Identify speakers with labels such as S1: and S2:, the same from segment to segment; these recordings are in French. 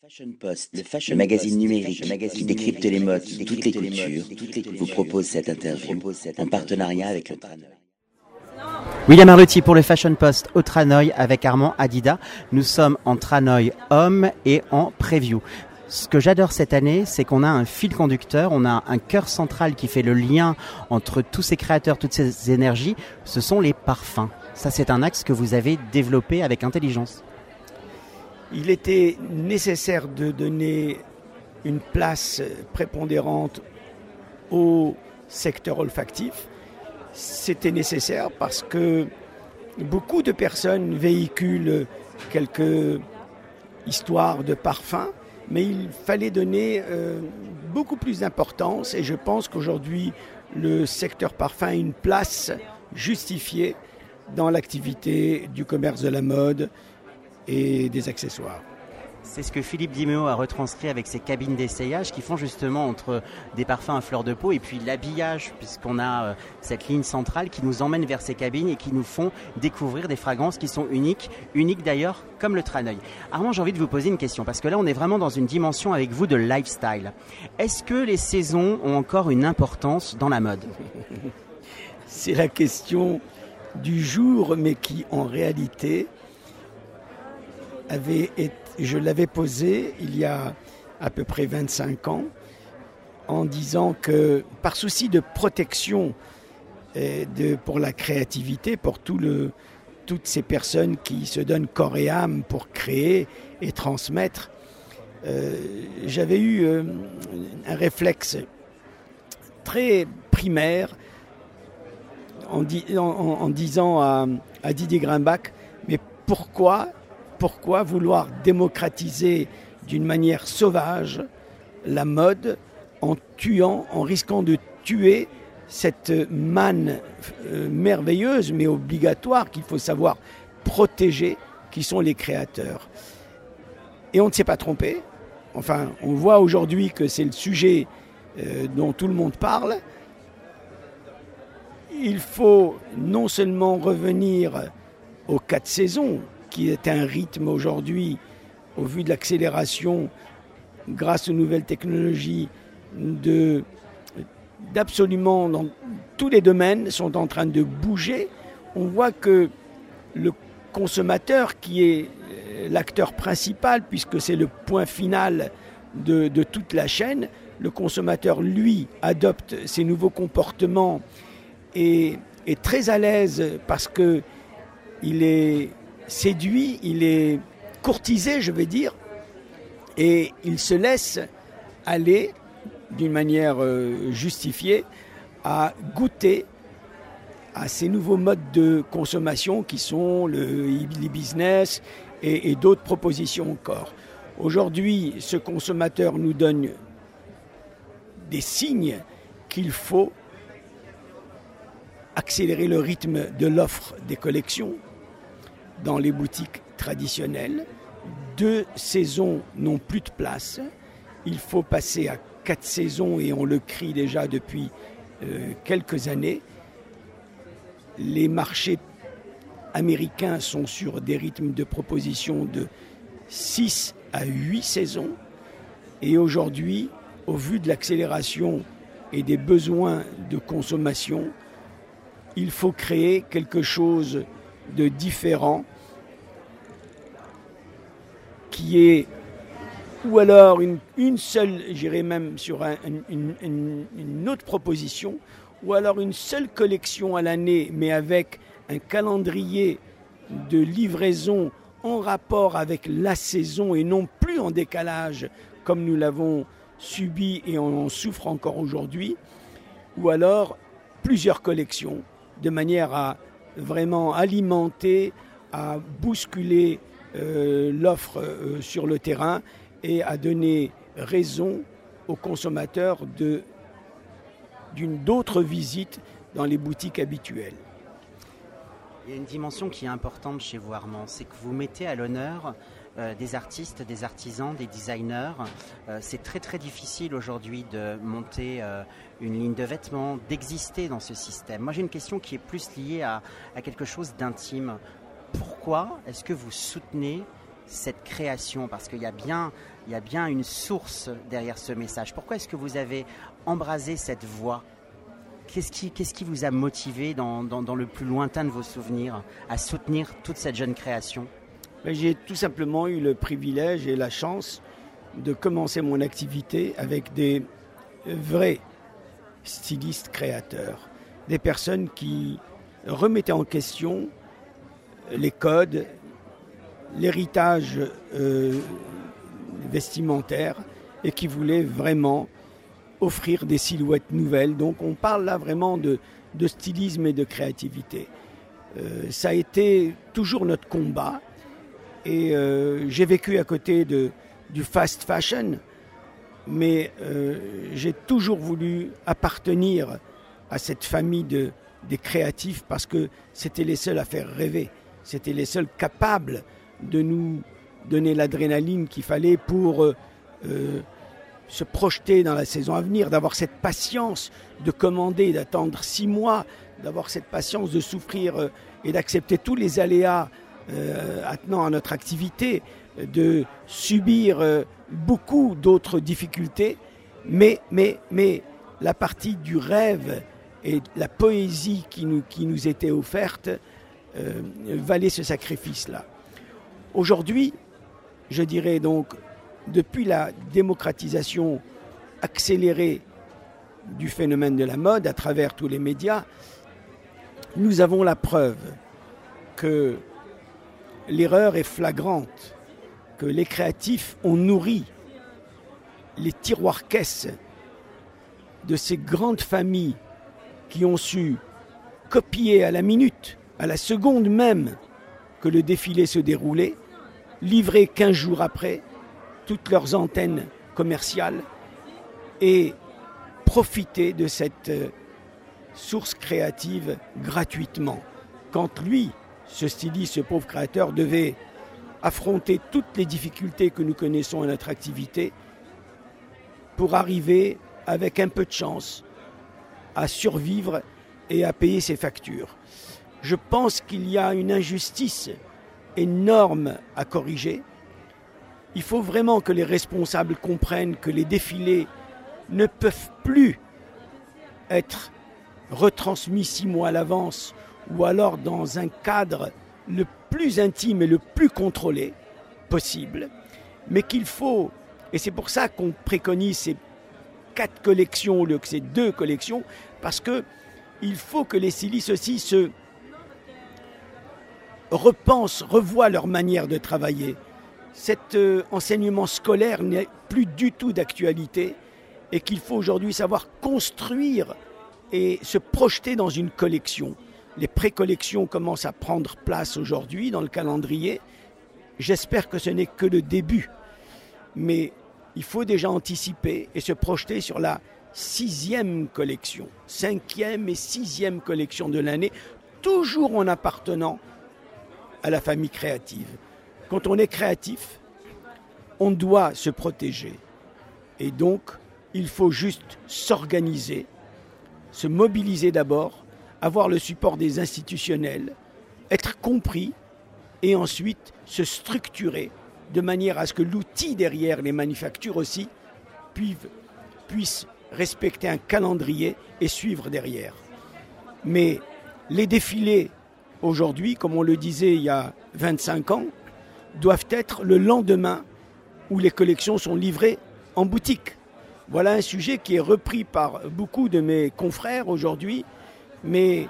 S1: Fashion Post, le, fashion le magazine numérique le magazine qui décrypte les modes de toutes les cultures, vous propose cette interview en partenariat avec le Tranoï.
S2: William Arlotti pour le Fashion Post au Tranoï avec Armand Adida. Nous sommes en Tranoï homme et en preview. Ce que j'adore cette année, c'est qu'on a un fil conducteur, on a un cœur central qui fait le lien entre tous ces créateurs, toutes ces énergies. Ce sont les parfums. Ça, c'est un axe que vous avez développé avec intelligence
S3: il était nécessaire de donner une place prépondérante au secteur olfactif. C'était nécessaire parce que beaucoup de personnes véhiculent quelques histoires de parfums, mais il fallait donner euh, beaucoup plus d'importance et je pense qu'aujourd'hui le secteur parfum a une place justifiée dans l'activité du commerce de la mode, et des accessoires.
S2: C'est ce que Philippe Dimeo a retranscrit avec ses cabines d'essayage qui font justement entre des parfums à fleur de peau et puis l'habillage, puisqu'on a euh, cette ligne centrale qui nous emmène vers ces cabines et qui nous font découvrir des fragrances qui sont uniques, uniques d'ailleurs comme le Traneuil. Armand, j'ai envie de vous poser une question parce que là on est vraiment dans une dimension avec vous de lifestyle. Est-ce que les saisons ont encore une importance dans la mode?
S3: C'est la question du jour, mais qui en réalité je l'avais posé il y a à peu près 25 ans en disant que par souci de protection de, pour la créativité, pour tout le, toutes ces personnes qui se donnent corps et âme pour créer et transmettre, euh, j'avais eu euh, un réflexe très primaire en, en, disant à, à Didier Grimbach, mais pourquoi pourquoi vouloir démocratiser d'une manière sauvage la mode en tuant, en risquant de tuer cette manne euh, merveilleuse mais obligatoire qu'il faut savoir protéger, qui sont les créateurs. Et on ne s'est pas trompé. Enfin, on voit aujourd'hui que c'est le sujet euh, dont tout le monde parle. Il faut non seulement revenir aux quatre saisons, qui est un rythme aujourd'hui, au vu de l'accélération grâce aux nouvelles technologies, de d'absolument dans tous les domaines sont en train de bouger. On voit que le consommateur, qui est euh, l'acteur principal, puisque c'est le point final de, de, toute la chaîne, le consommateur, lui, adopte ces nouveaux comportements et est très à l'aise parce que il est séduit, il est courtisé, je vais dire, et il se laisse aller d'une manière euh, justifiée à goûter à ces nouveaux modes de consommation qui sont le e-business et, et d'autres propositions encore. Aujourd'hui, ce consommateur nous donne des signes qu'il faut accélérer le rythme de l'offre des collections, dans les boutiques traditionnelles. Deux saisons n'ont plus de place. Il faut passer à quatre saisons et on le crie déjà depuis euh, quelques années. Les marchés américains sont sur des rythmes de proposition de 6 à 8 saisons. Et aujourd'hui, au vu de l'accélération et des besoins de consommation, il faut créer quelque chose de différent qui est ou alors une, une seule, j'irai même sur une, une, autre proposition, ou alors une seule collection à l'année, mais avec un calendrier de livraison en rapport avec la saison et non plus en décalage comme nous l'avons subi et on en souffre encore aujourd'hui, ou alors plusieurs collections de manière à vraiment alimenter, à bousculer euh, l'offre euh, sur le terrain et à donner raison aux consommateurs d'une d'autres visites dans les boutiques habituelles.
S2: Il y a une dimension qui est importante chez vous, Armand, c'est que vous mettez à l'honneur euh, des artistes, des artisans, des designers. c'est très très difficile aujourd'hui de monter une ligne de vêtements, d'exister dans ce système. Moi j'ai une question qui est plus liée à, quelque chose d'intime. Pourquoi est-ce que vous soutenez cette création? Parce qu'il y, a bien, y a bien une source derrière ce message. Pourquoi est-ce que vous avez embrasé cette voie Qu'est-ce qui, qu'est-ce qui vous a motivé dans, le plus lointain de vos souvenirs à soutenir toute cette jeune création?
S3: J'ai tout simplement eu le privilège et la chance de commencer mon activité avec des vrais stylistes créateurs, des personnes qui remettaient en question les codes, l'héritage euh, vestimentaire et qui voulaient vraiment offrir des silhouettes nouvelles. Donc on parle là vraiment de, stylisme et de créativité. Euh, ça a été toujours notre combat et euh, j'ai vécu à côté du fast fashion, mais j'ai toujours voulu appartenir à cette famille de, des créatifs parce que c'était les seuls à faire rêver. C'était les seuls capables de nous donner l'adrénaline qu'il fallait pour euh, euh, se projeter dans la saison à venir, d'avoir cette patience de commander, d'attendre six mois, d'avoir cette patience de souffrir euh, et d'accepter tous les aléas attenant à notre activité, de subir beaucoup d'autres difficultés, mais, la partie du rêve et la poésie qui nous, qui nous était offerte euh, valait ce sacrifice-là. Aujourd'hui, je dirais donc, depuis la démocratisation accélérée du phénomène de la mode à travers tous les médias, nous avons la preuve que l'erreur est flagrante, que les créatifs ont nourri les tiroirs caisses de ces grandes familles qui ont su copier à la minute à la seconde même que le défilé se déroulait, livrer 15 jours après toutes leurs antennes commerciales et profiter de cette euh, source créative gratuitement. Quand lui, ce styliste, ce pauvre créateur, devait affronter toutes les difficultés que nous connaissons à notre activité pour arriver avec un peu de chance à survivre et à payer ses factures je pense qu'il y a une injustice énorme à corriger. Il faut vraiment que les responsables comprennent que les défilés ne peuvent plus être retransmis six mois à l'avance ou alors dans un cadre le plus intime et le plus contrôlé possible, mais qu'il faut, et c'est pour ça qu'on préconise ces quatre collections au lieu que ces deux collections, parce que il faut que les silices aussi se repensent, revoient leur manière de travailler. Cet euh, enseignement scolaire n'est plus du tout d'actualité et qu'il faut aujourd'hui savoir construire et se projeter dans une collection. Les pré-collections commencent à prendre place aujourd'hui dans le calendrier. J'espère que ce n'est que le début. Mais il faut déjà anticiper et se projeter sur la sixième collection, cinquième et sixième collection de l'année, toujours en appartenant à la famille créative. Quand on est créatif, on doit se protéger. Et donc, il faut juste s'organiser, se mobiliser d'abord, avoir le support des institutionnels, être compris et ensuite se structurer de manière à ce que l'outil derrière les manufactures aussi puisse respecter un calendrier et suivre derrière. Mais les défilés aujourd'hui, comme on le disait il y a 25 ans, doivent être le lendemain où les collections sont livrées en boutique. Voilà un sujet qui est repris par beaucoup de mes confrères aujourd'hui, mais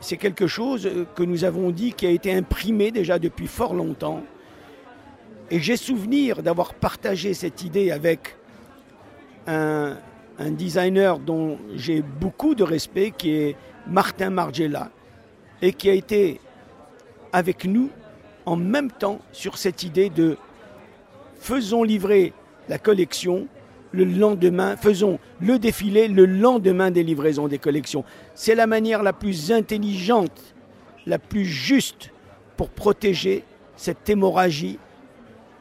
S3: c'est quelque chose que nous avons dit qui a été imprimé déjà depuis fort longtemps. Et j'ai souvenir d'avoir partagé cette idée avec un, un designer dont j'ai beaucoup de respect, qui est Martin Margiela, et qui a été avec nous en même temps sur cette idée de faisons livrer la collection le lendemain, faisons le défilé le lendemain des livraisons des collections. C'est la manière la plus intelligente, la plus juste pour protéger cette hémorragie,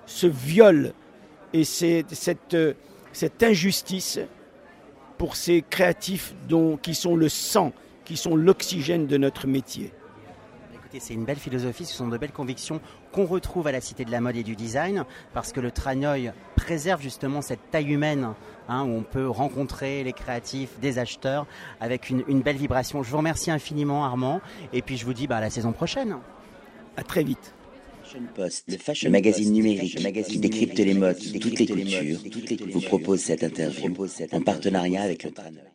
S3: ce viol et cette, cette injustice pour ces créatifs qui sont le sang qui sont l'oxygène de notre métier.
S2: Écoutez, c'est une belle philosophie, ce sont de belles convictions qu'on retrouve à la Cité de la mode et du design, parce que le Tranoï préserve justement cette taille humaine hein, où on peut rencontrer les créatifs, des acheteurs, avec une, belle vibration. Je vous remercie infiniment Armand, et puis je vous dis bah, à la saison prochaine.
S3: À très vite.
S1: Post, le, fashion le magazine numérique le magazine qui décrypte les modes, toutes les cultures, vous propose cette interview en partenariat avec le Tranoï.